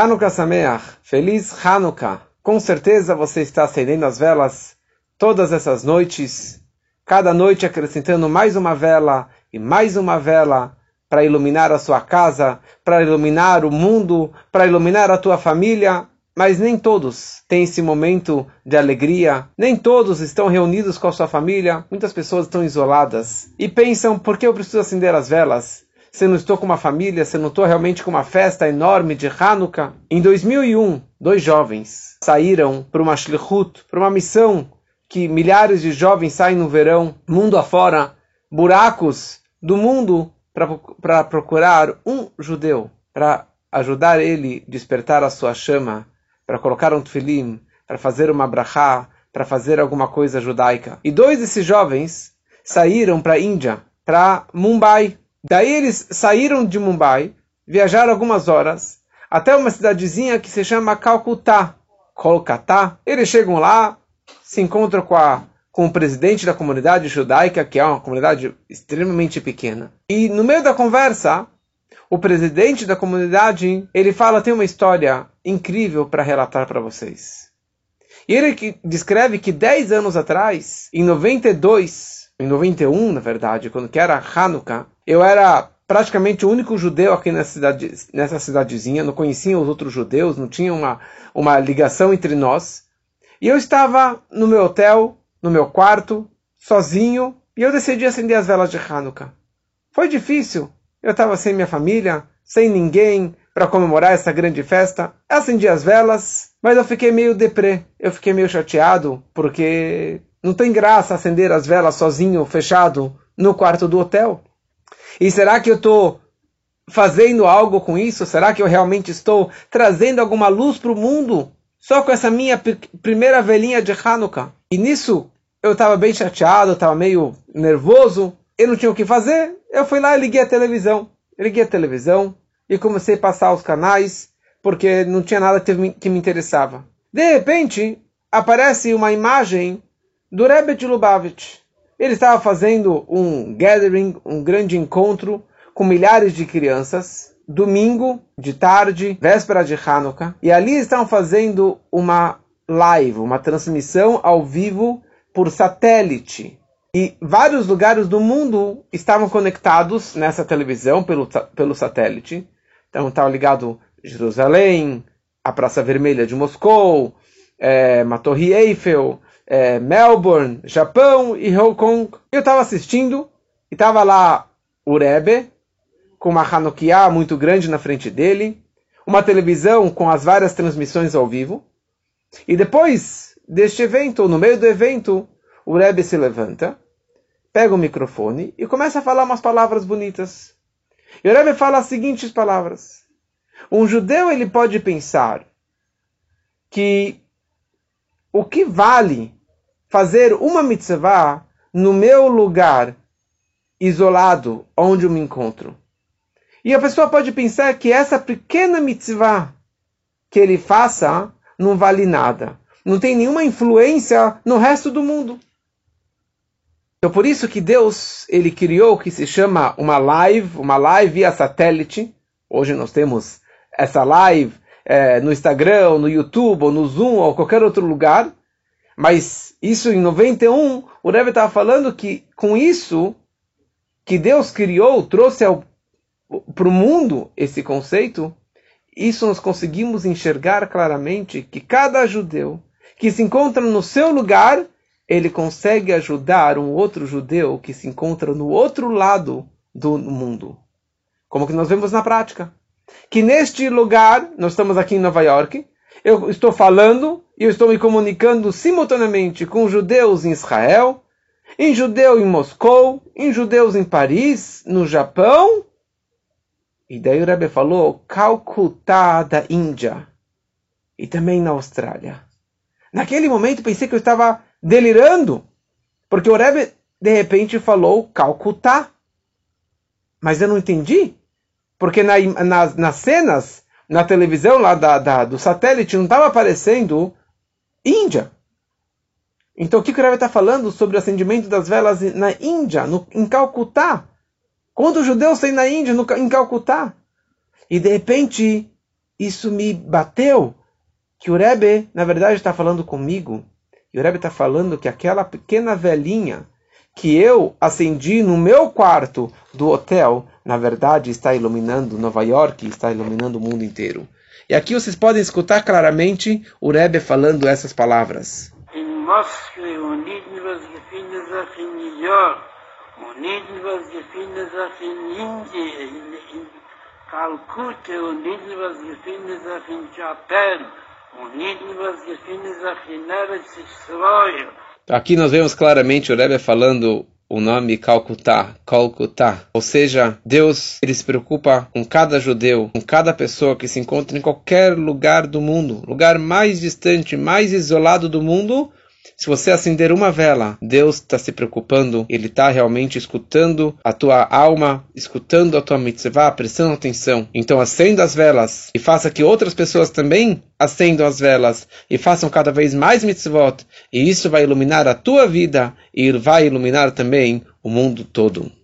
Hanukkah Sameach, feliz Hanukkah. Com certeza você está acendendo as velas todas essas noites, cada noite acrescentando mais uma vela e mais uma vela para iluminar a sua casa, para iluminar o mundo, para iluminar a tua família. Mas nem todos têm esse momento de alegria, nem todos estão reunidos com a sua família, muitas pessoas estão isoladas e pensam: por que eu preciso acender as velas? Se não estou com uma família, se não estou realmente com uma festa enorme de Hanukkah. Em 2001, dois jovens saíram para uma shlichut, para uma missão que milhares de jovens saem no verão, mundo afora, buracos do mundo, para procurar um judeu, para ajudar ele a despertar a sua chama para colocar um tefilim, para fazer uma brachá, para fazer alguma coisa judaica. E dois desses jovens saíram para a Índia, para Mumbai. Daí eles saíram de Mumbai, viajaram algumas horas, até uma cidadezinha que se chama Calcutá, Kolkata. Eles chegam lá, se encontram com, a, com o presidente da comunidade judaica, que é uma comunidade extremamente pequena. E no meio da conversa, o presidente da comunidade, ele fala, tem uma história incrível para relatar para vocês. E ele descreve que 10 anos atrás, em 92, em 91, na verdade, quando que era Hanukkah, eu era praticamente o único judeu aqui nessa, cidade, nessa cidadezinha, não conhecia os outros judeus, não tinha uma, uma ligação entre nós. E eu estava no meu hotel, no meu quarto, sozinho, e eu decidi acender as velas de Hanukkah. Foi difícil, eu estava sem minha família, sem ninguém para comemorar essa grande festa. Acendi as velas, mas eu fiquei meio deprê. Eu fiquei meio chateado porque não tem graça acender as velas sozinho, fechado, no quarto do hotel. E será que eu estou fazendo algo com isso? Será que eu realmente estou trazendo alguma luz para o mundo? Só com essa minha primeira velhinha de Hanukkah. E nisso eu estava bem chateado, estava meio nervoso eu não tinha o que fazer, eu fui lá e liguei a televisão. liguei a televisão e comecei a passar os canais, porque não tinha nada que me, interessava. De repente, aparece uma imagem do Rebbe de Lubavitch. Ele estava fazendo um gathering, um grande encontro com milhares de crianças, domingo, de tarde, véspera de Hanukkah, e ali estavam fazendo uma live, uma transmissão ao vivo por satélite e vários lugares do mundo estavam conectados nessa televisão pelo, pelo satélite. Então estava ligado Jerusalém, a Praça Vermelha de Moscou, é, uma Torre Eiffel, é, Melbourne, Japão e Hong Kong. Eu estava assistindo e estava lá o Rebbe com uma Hanukkah muito grande na frente dele, uma televisão com as várias transmissões ao vivo. E depois deste evento, no meio do evento, o Rebbe se levanta, pega o microfone e começa a falar umas palavras bonitas. E o Rebbe fala as seguintes palavras. Um judeu ele pode pensar que o que vale fazer uma mitzvah no meu lugar isolado onde eu me encontro. E a pessoa pode pensar que essa pequena mitzvah que ele faça não vale nada. Não tem nenhuma influência no resto do mundo. Então por isso que Deus ele criou o que se chama uma live, uma live via satélite. Hoje nós temos essa live é, no Instagram, no YouTube, ou no Zoom, ou qualquer outro lugar. Mas isso em 91, o Rebbe estava falando que com isso que Deus criou, trouxe para o mundo esse conceito, isso nós conseguimos enxergar claramente que cada judeu que se encontra no seu lugar, ele consegue ajudar um outro judeu que se encontra no outro lado do mundo. Como que nós vemos na prática. Que neste lugar, nós estamos aqui em Nova York, eu estou falando e eu estou me comunicando simultaneamente com judeus em Israel, em judeu em Moscou, em judeus em Paris, no Japão. E daí o Rebbe falou Calcutá da Índia e também na Austrália. Naquele momento pensei que eu estava delirando, porque o Rebbe de repente falou Calcutá. Mas eu não entendi, porque na, nas, nas cenas, na televisão lá da, da do satélite, não estava aparecendo Índia. Então o que o Rebbe está falando sobre o acendimento das velas na Índia, no, em Calcutá? Quando os judeus saem na Índia, no, em Calcutá? E de repente isso me bateu, que o Rebbe, na verdade, está falando comigo. E o Rebbe está falando que aquela pequena velhinha que eu acendi no meu quarto do hotel, na verdade está iluminando Nova York, está iluminando o mundo inteiro. E aqui vocês podem escutar claramente o Rebbe falando essas palavras. Israel. Aqui nós vemos claramente o Rebbe falando o nome Calcutá, Calcutá. Ou seja, Deus ele se preocupa com cada judeu, com cada pessoa que se encontra em qualquer lugar do mundo, lugar mais distante, mais isolado do mundo. Se você acender uma vela, Deus está se preocupando, Ele está realmente escutando a tua alma, escutando a tua mitzvah, prestando atenção. Então acenda as velas e faça que outras pessoas também acendam as velas e façam cada vez mais mitzvot. E isso vai iluminar a tua vida e vai iluminar também o mundo todo.